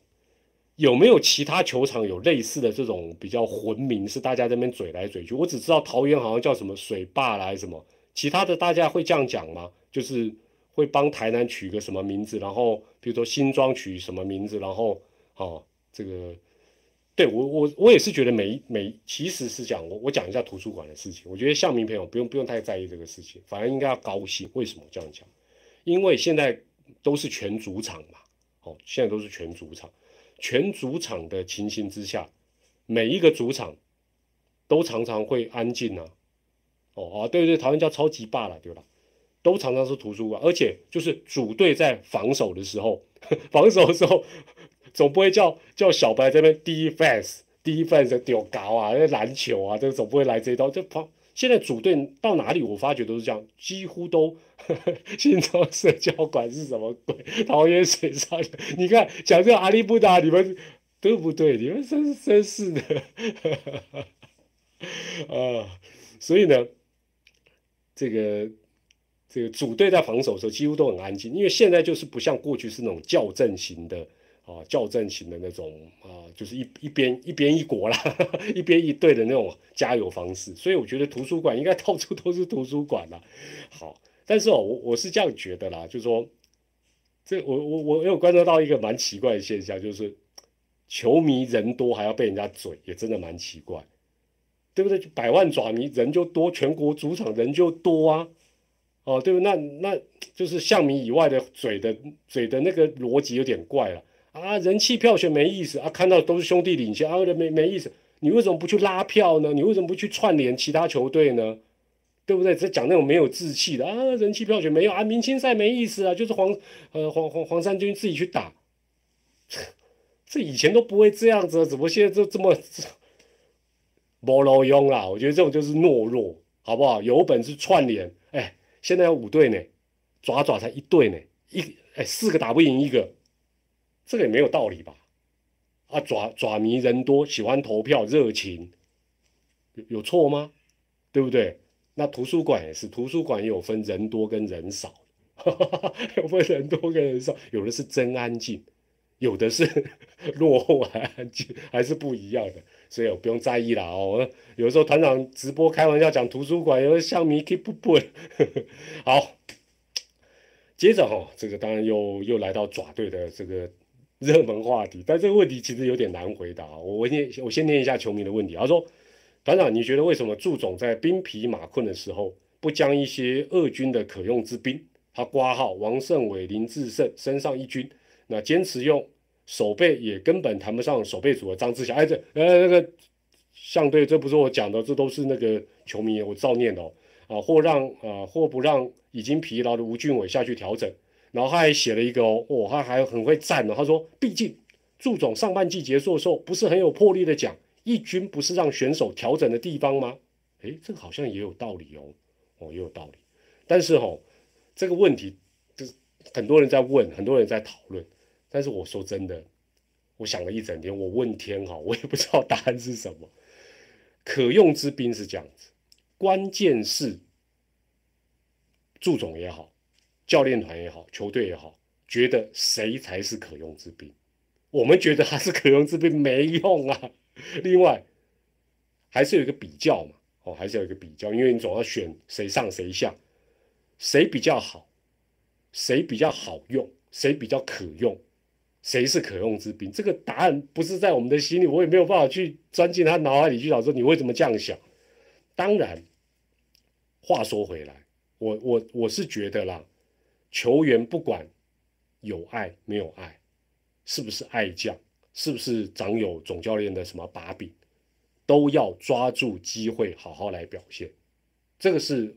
有没有其他球场有类似的这种比较混名，是大家这边嘴来嘴去？我只知道桃园好像叫什么水坝来什么，其他的大家会这样讲吗？就是会帮台南取个什么名字，然后比如说新庄取什么名字，然后哦这个。对我我我也是觉得每每其实是讲我我讲一下图书馆的事情，我觉得向明朋友不用不用太在意这个事情，反而应该要高兴。为什么这样讲？因为现在都是全主场嘛，哦，现在都是全主场，全主场的情形之下，每一个主场都常常会安静啊，哦啊，对对，台湾叫超级霸了，对吧？都常常是图书馆，而且就是主队在防守的时候，[laughs] 防守的时候。总不会叫叫小白这边 defense defense 丢高啊，那篮球啊，这总不会来这一刀。这旁现在组队到哪里，我发觉都是这样，几乎都 [laughs] 新庄社交馆是什么鬼？桃园水上，你看讲这个阿里布达，你们对不对？你们真真是的，[laughs] 啊，所以呢，这个这个主队在防守的时候几乎都很安静，因为现在就是不像过去是那种校正型的啊，校正型的那种啊，就是一一边一边一国啦，[laughs] 一边一队的那种加油方式。所以我觉得图书馆应该到处都是图书馆啦。好，但是哦，我我是这样觉得啦，就是说，这我我我有观察到一个蛮奇怪的现象，就是。球迷人多还要被人家嘴，也真的蛮奇怪，对不对？百万爪迷人就多，全国主场人就多啊，哦，对不？那那就是象迷以外的嘴的嘴的那个逻辑有点怪了啊！人气票选没意思啊，看到都是兄弟领先啊，没没意思。你为什么不去拉票呢？你为什么不去串联其他球队呢？对不对？在讲那种没有志气的啊，人气票选没有啊，明星赛没意思啊，就是黄呃黄黄黄山军自己去打。[laughs] 这以前都不会这样子，怎么现在就这么没路用啦？我觉得这种就是懦弱，好不好？有本事串联，哎，现在有五队呢，爪爪才一队呢，一哎四个打不赢一个，这个也没有道理吧？啊，爪爪迷人多，喜欢投票，热情，有有错吗？对不对？那图书馆也是，图书馆也有分人多跟人少，[laughs] 有分人多跟人少，有的是真安静。有的是 [laughs] 落后还安静，还是不一样的，所以我不用在意啦哦。有时候团长直播开玩笑讲图书馆，有的像迷 keep 不 [laughs] 好。接着哈，这个当然又又来到爪队的这个热门话题，[laughs] 但这个问题其实有点难回答。我我念我先念一下球迷的问题。他说：团长，你觉得为什么祝总在兵疲马困的时候不将一些俄军的可用之兵，他挂号王胜伟、林志胜身上一军？那坚持用守备也根本谈不上守备组的张志祥，哎，这呃那个相对，这不是我讲的，这都是那个球迷我照念的哦。啊，或让啊或不让已经疲劳的吴俊伟下去调整，然后他还写了一个哦，哦他还很会赞呢。他说，毕竟祝总上半季结束的时候不是很有魄力的讲，一军不是让选手调整的地方吗？哎，这个好像也有道理哦，哦也有道理。但是哦，这个问题就是很多人在问，很多人在讨论。但是我说真的，我想了一整天，我问天哈，我也不知道答案是什么。可用之兵是这样子，关键是祝总也好，教练团也好，球队也好，觉得谁才是可用之兵？我们觉得他是可用之兵没用啊。[laughs] 另外，还是有一个比较嘛，哦，还是有一个比较，因为你总要选谁上谁下，谁比较好，谁比较好用，谁比较可用。谁是可用之兵？这个答案不是在我们的心里，我也没有办法去钻进他脑海里去找说你为什么这样想。当然，话说回来，我我我是觉得啦，球员不管有爱没有爱，是不是爱将，是不是长有总教练的什么把柄，都要抓住机会好好来表现，这个是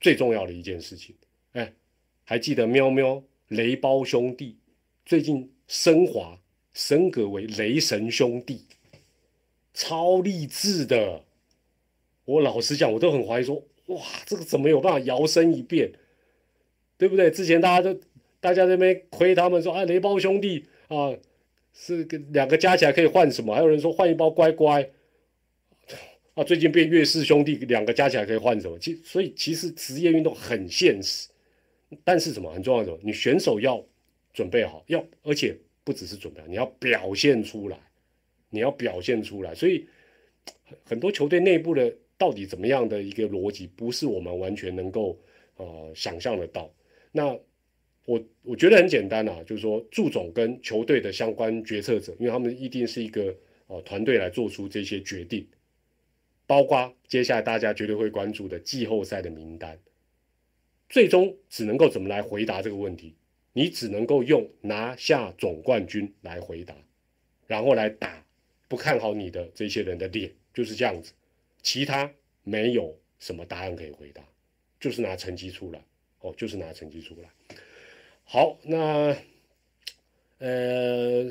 最重要的一件事情。哎，还记得喵喵雷包兄弟？最近升华升格为雷神兄弟，超励志的。我老实讲，我都很怀疑说，哇，这个怎么有办法摇身一变，对不对？之前大家都大家那边亏他们说，啊，雷包兄弟啊，是两个加起来可以换什么？还有人说换一包乖乖，啊，[laughs] 最近变岳氏兄弟，两个加起来可以换什么？其所以其实职业运动很现实，但是什么很重要的，你选手要。准备好要，而且不只是准备，你要表现出来，你要表现出来。所以很多球队内部的到底怎么样的一个逻辑，不是我们完全能够呃想象得到。那我我觉得很简单啊，就是说祝总跟球队的相关决策者，因为他们一定是一个呃团队来做出这些决定，包括接下来大家绝对会关注的季后赛的名单，最终只能够怎么来回答这个问题。你只能够用拿下总冠军来回答，然后来打不看好你的这些人的脸，就是这样子，其他没有什么答案可以回答，就是拿成绩出来，哦，就是拿成绩出来。好，那呃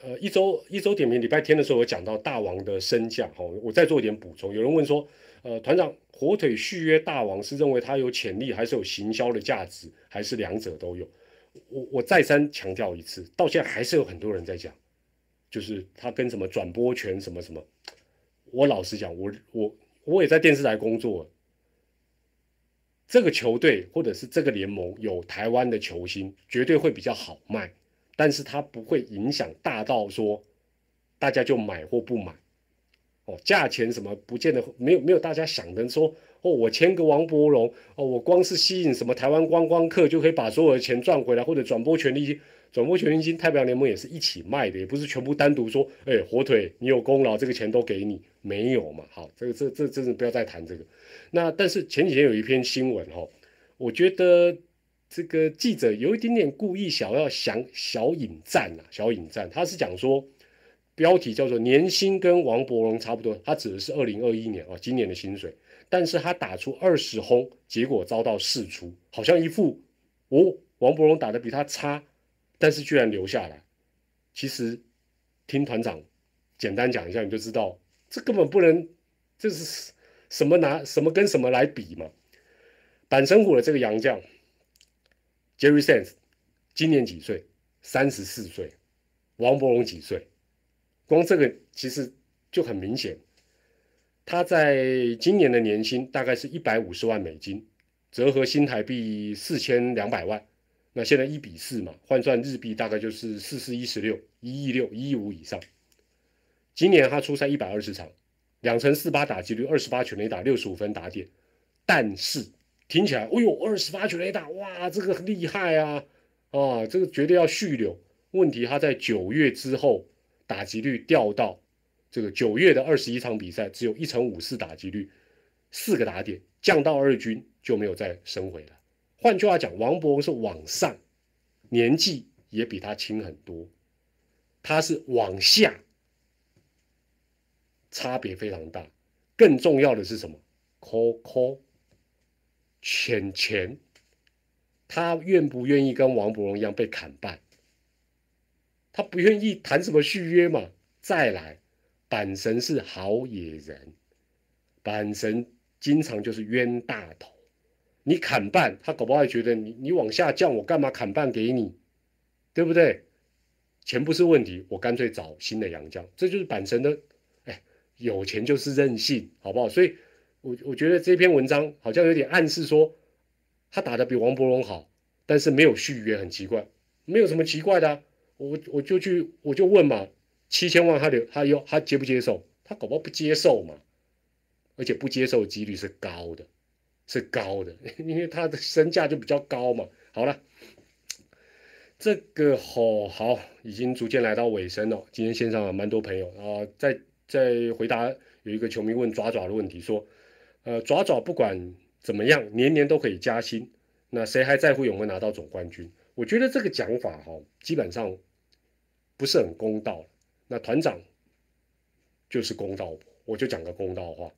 呃，一周一周点评礼拜天的时候，我讲到大王的升降，哈，我再做一点补充。有人问说，呃，团长火腿续约大王是认为他有潜力，还是有行销的价值，还是两者都有？我我再三强调一次，到现在还是有很多人在讲，就是他跟什么转播权什么什么。我老实讲，我我我也在电视台工作。这个球队或者是这个联盟有台湾的球星，绝对会比较好卖，但是它不会影响大到说大家就买或不买。哦，价钱什么不见得没有没有大家想的说哦，我签个王伯荣哦，我光是吸引什么台湾观光客就可以把所有的钱赚回来，或者转播权利，转播全明星太平洋联盟也是一起卖的，也不是全部单独说，哎，火腿你有功劳，这个钱都给你，没有嘛？好，这个这这真的不要再谈这个。那但是前几天有一篇新闻哈，我觉得这个记者有一点点故意想要想小引战啊，小引战，他是讲说。标题叫做年薪跟王伯荣差不多，他指的是二零二一年啊，今年的薪水。但是他打出二十轰，结果遭到释出，好像一副哦，王伯荣打的比他差，但是居然留下来。其实听团长简单讲一下，你就知道这根本不能，这是什么拿什么跟什么来比嘛？板神虎的这个洋将 Jerry Sands 今年几岁？三十四岁。王伯荣几岁？光这个其实就很明显，他在今年的年薪大概是一百五十万美金，折合新台币四千两百万。那现在一比四嘛，换算日币大概就是四四一十六，一亿六，一亿五以上。今年他出赛一百二十场，两成四八打击率，二十八全垒打，六十五分打点。但是听起来，哎呦，二十八全垒打，哇，这个厉害啊！啊，这个绝对要续留。问题他在九月之后。打击率掉到这个九月的二十一场比赛，只有一成五四打击率，四个打点，降到二军就没有再升回了。换句话讲，王博是往上，年纪也比他轻很多，他是往下，差别非常大。更重要的是什么？call call，钱钱，他愿不愿意跟王博荣一样被砍半？他不愿意谈什么续约嘛？再来，板神是好野人，板神经常就是冤大头。你砍半，他搞不好觉得你你往下降，我干嘛砍半给你？对不对？钱不是问题，我干脆找新的洋将。这就是板神的，哎，有钱就是任性，好不好？所以，我我觉得这篇文章好像有点暗示说，他打的比王伯荣好，但是没有续约，很奇怪，没有什么奇怪的。我我就去我就问嘛，七千万他留他要他接不接受？他搞不好不接受嘛，而且不接受几率是高的，是高的，[laughs] 因为他的身价就比较高嘛。好了，这个吼好已经逐渐来到尾声了。今天线上蛮多朋友啊，在在回答有一个球迷问爪爪的问题，说，呃，爪爪不管怎么样，年年都可以加薪，那谁还在乎有没有拿到总冠军？我觉得这个讲法哈，基本上不是很公道。那团长就是公道，我就讲个公道话。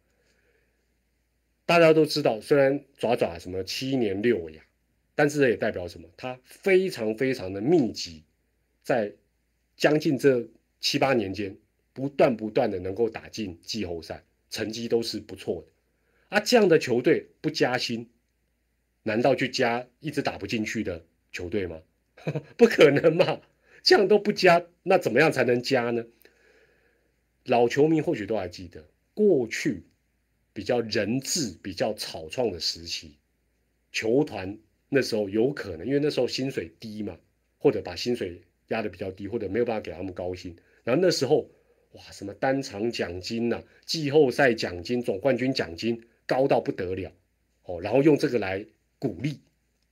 大家都知道，虽然爪爪什么七年六亚，但是这也代表什么？他非常非常的密集，在将近这七八年间，不断不断的能够打进季后赛，成绩都是不错的。啊，这样的球队不加薪，难道去加一直打不进去的？球队吗？[laughs] 不可能嘛！这样都不加，那怎么样才能加呢？老球迷或许都还记得，过去比较人质、比较草创的时期，球团那时候有可能，因为那时候薪水低嘛，或者把薪水压的比较低，或者没有办法给他们高薪。然后那时候，哇，什么单场奖金呐、季后赛奖金、总冠军奖金高到不得了哦，然后用这个来鼓励，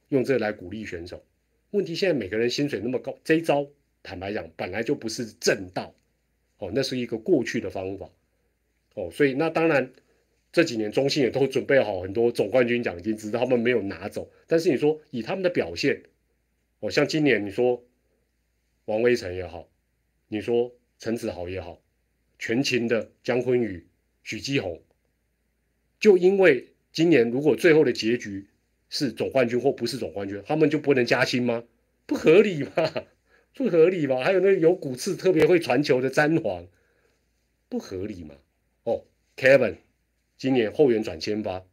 用这个来鼓励选手。问题现在每个人薪水那么高，这一招坦白讲本来就不是正道，哦，那是一个过去的方法，哦，所以那当然这几年中信也都准备好很多总冠军奖金，只是他们没有拿走。但是你说以他们的表现，哦，像今年你说王威成也好，你说陈子豪也好，全勤的姜昆宇、许基宏，就因为今年如果最后的结局。是总冠军或不是总冠军，他们就不能加薪吗？不合理嘛，[laughs] 不合理嘛。还有那有骨刺、特别会传球的詹皇，不合理嘛。哦，Kevin，今年后援转先发，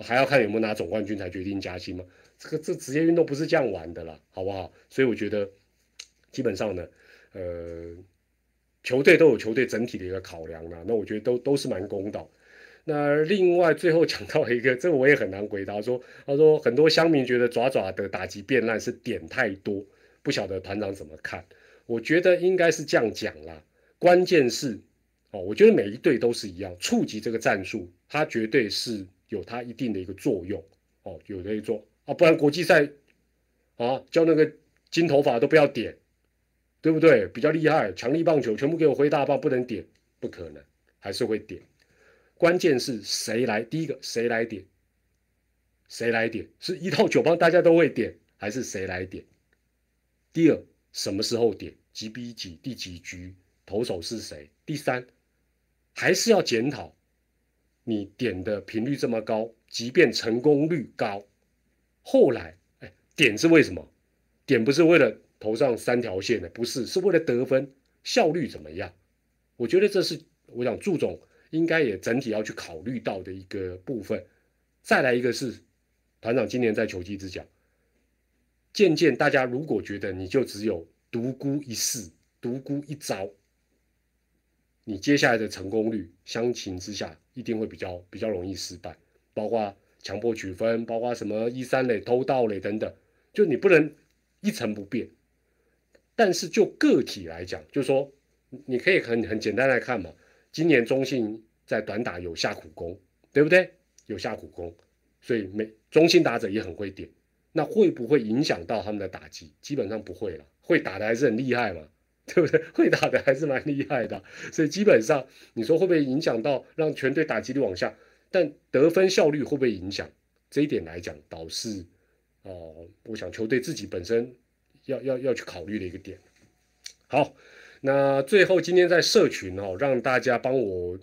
还要看有没有拿总冠军才决定加薪吗？这个这职业运动不是这样玩的啦，好不好？所以我觉得基本上呢，呃，球队都有球队整体的一个考量啦，那我觉得都都是蛮公道。那另外最后讲到一个，这个我也很难回答，说他说很多乡民觉得爪爪的打击变烂是点太多，不晓得团长怎么看？我觉得应该是这样讲啦，关键是哦，我觉得每一队都是一样，触及这个战术，它绝对是有它一定的一个作用哦，有的一做啊，不然国际赛啊叫那个金头发都不要点。对不对？比较厉害，强力棒球全部给我挥大棒，不能点，不可能，还是会点。关键是谁来？第一个谁来点？谁来点？是一到九棒大家都会点，还是谁来点？第二，什么时候点？几比几？第几局？投手是谁？第三，还是要检讨，你点的频率这么高，即便成功率高，后来，哎，点是为什么？点不是为了。头上三条线的不是，是为了得分效率怎么样？我觉得这是我想祝总应该也整体要去考虑到的一个部分。再来一个是团长今年在球季之讲，渐渐大家如果觉得你就只有独孤一式、独孤一招，你接下来的成功率相形之下一定会比较比较容易失败，包括强迫取分，包括什么一三垒偷盗垒等等，就你不能一成不变。但是就个体来讲，就是说，你可以很很简单来看嘛。今年中信在短打有下苦功，对不对？有下苦功，所以每中信打者也很会点。那会不会影响到他们的打击？基本上不会了。会打的还是很厉害嘛，[laughs] 对不对？会打的还是蛮厉害的。所以基本上你说会不会影响到让全队打击率往下？但得分效率会不会影响？这一点来讲，倒是哦，我想球队自己本身。要要要去考虑的一个点。好，那最后今天在社群哦，让大家帮我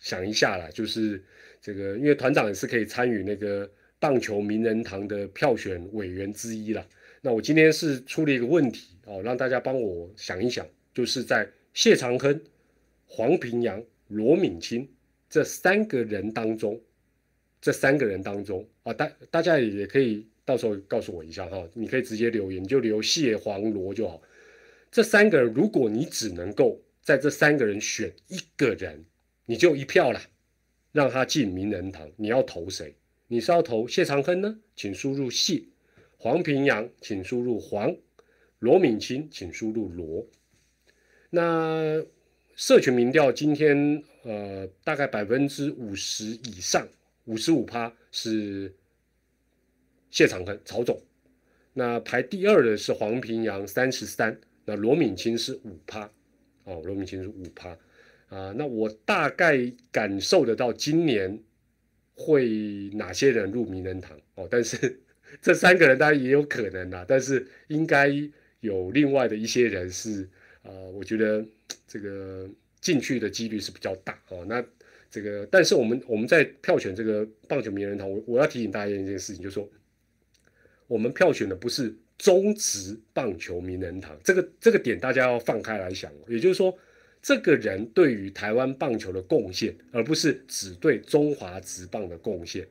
想一下啦，就是这个，因为团长也是可以参与那个棒球名人堂的票选委员之一啦。那我今天是出了一个问题哦，让大家帮我想一想，就是在谢长亨、黄平阳、罗敏清这三个人当中，这三个人当中啊，大大家也可以。到时候告诉我一下哈，你可以直接留言，就留谢黄罗就好。这三个人，如果你只能够在这三个人选一个人，你就一票了，让他进名人堂。你要投谁？你是要投谢长亨呢？请输入谢。黄平阳，请输入黄。罗敏清，请输入罗。那社群民调今天呃，大概百分之五十以上，五十五趴是。谢长亨、曹总，那排第二的是黄平阳三十三，那罗敏清是五趴，哦，罗敏清是五趴，啊，那我大概感受得到今年会哪些人入名人堂哦，但是这三个人当然也有可能啦，但是应该有另外的一些人是，呃，我觉得这个进去的几率是比较大哦，那这个，但是我们我们在票选这个棒球名人堂，我我要提醒大家一件事情，就是说。我们票选的不是中职棒球名人堂，这个这个点大家要放开来想，也就是说，这个人对于台湾棒球的贡献，而不是只对中华职棒的贡献。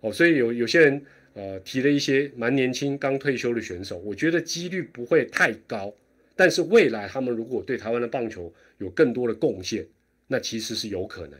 哦，所以有有些人呃提了一些蛮年轻刚退休的选手，我觉得几率不会太高，但是未来他们如果对台湾的棒球有更多的贡献，那其实是有可能。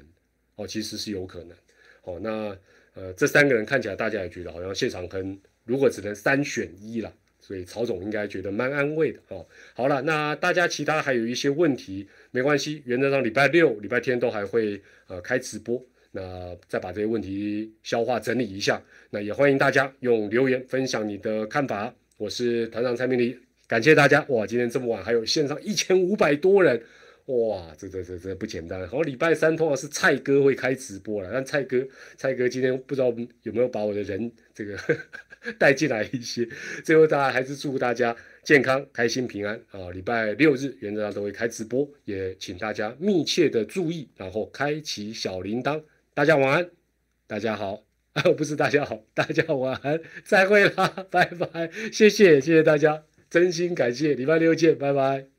哦，其实是有可能。哦，那呃这三个人看起来大家也觉得好像谢长亨。如果只能三选一了，所以曹总应该觉得蛮安慰的哦。好了，那大家其他还有一些问题，没关系，原则上礼拜六、礼拜天都还会呃开直播，那再把这些问题消化整理一下。那也欢迎大家用留言分享你的看法。我是团长蔡明礼，感谢大家哇！今天这么晚还有线上一千五百多人。哇，这这这这不简单！好，礼拜三通常是蔡哥会开直播了，但蔡哥蔡哥今天不知道有没有把我的人这个 [laughs] 带进来一些。最后，大家还是祝大家健康、开心、平安啊！礼拜六日原则上都会开直播，也请大家密切的注意，然后开启小铃铛。大家晚安，大家好。啊，[laughs] 不是大家好，大家晚安，再会啦，拜拜，谢谢谢谢大家，真心感谢，礼拜六见，拜拜。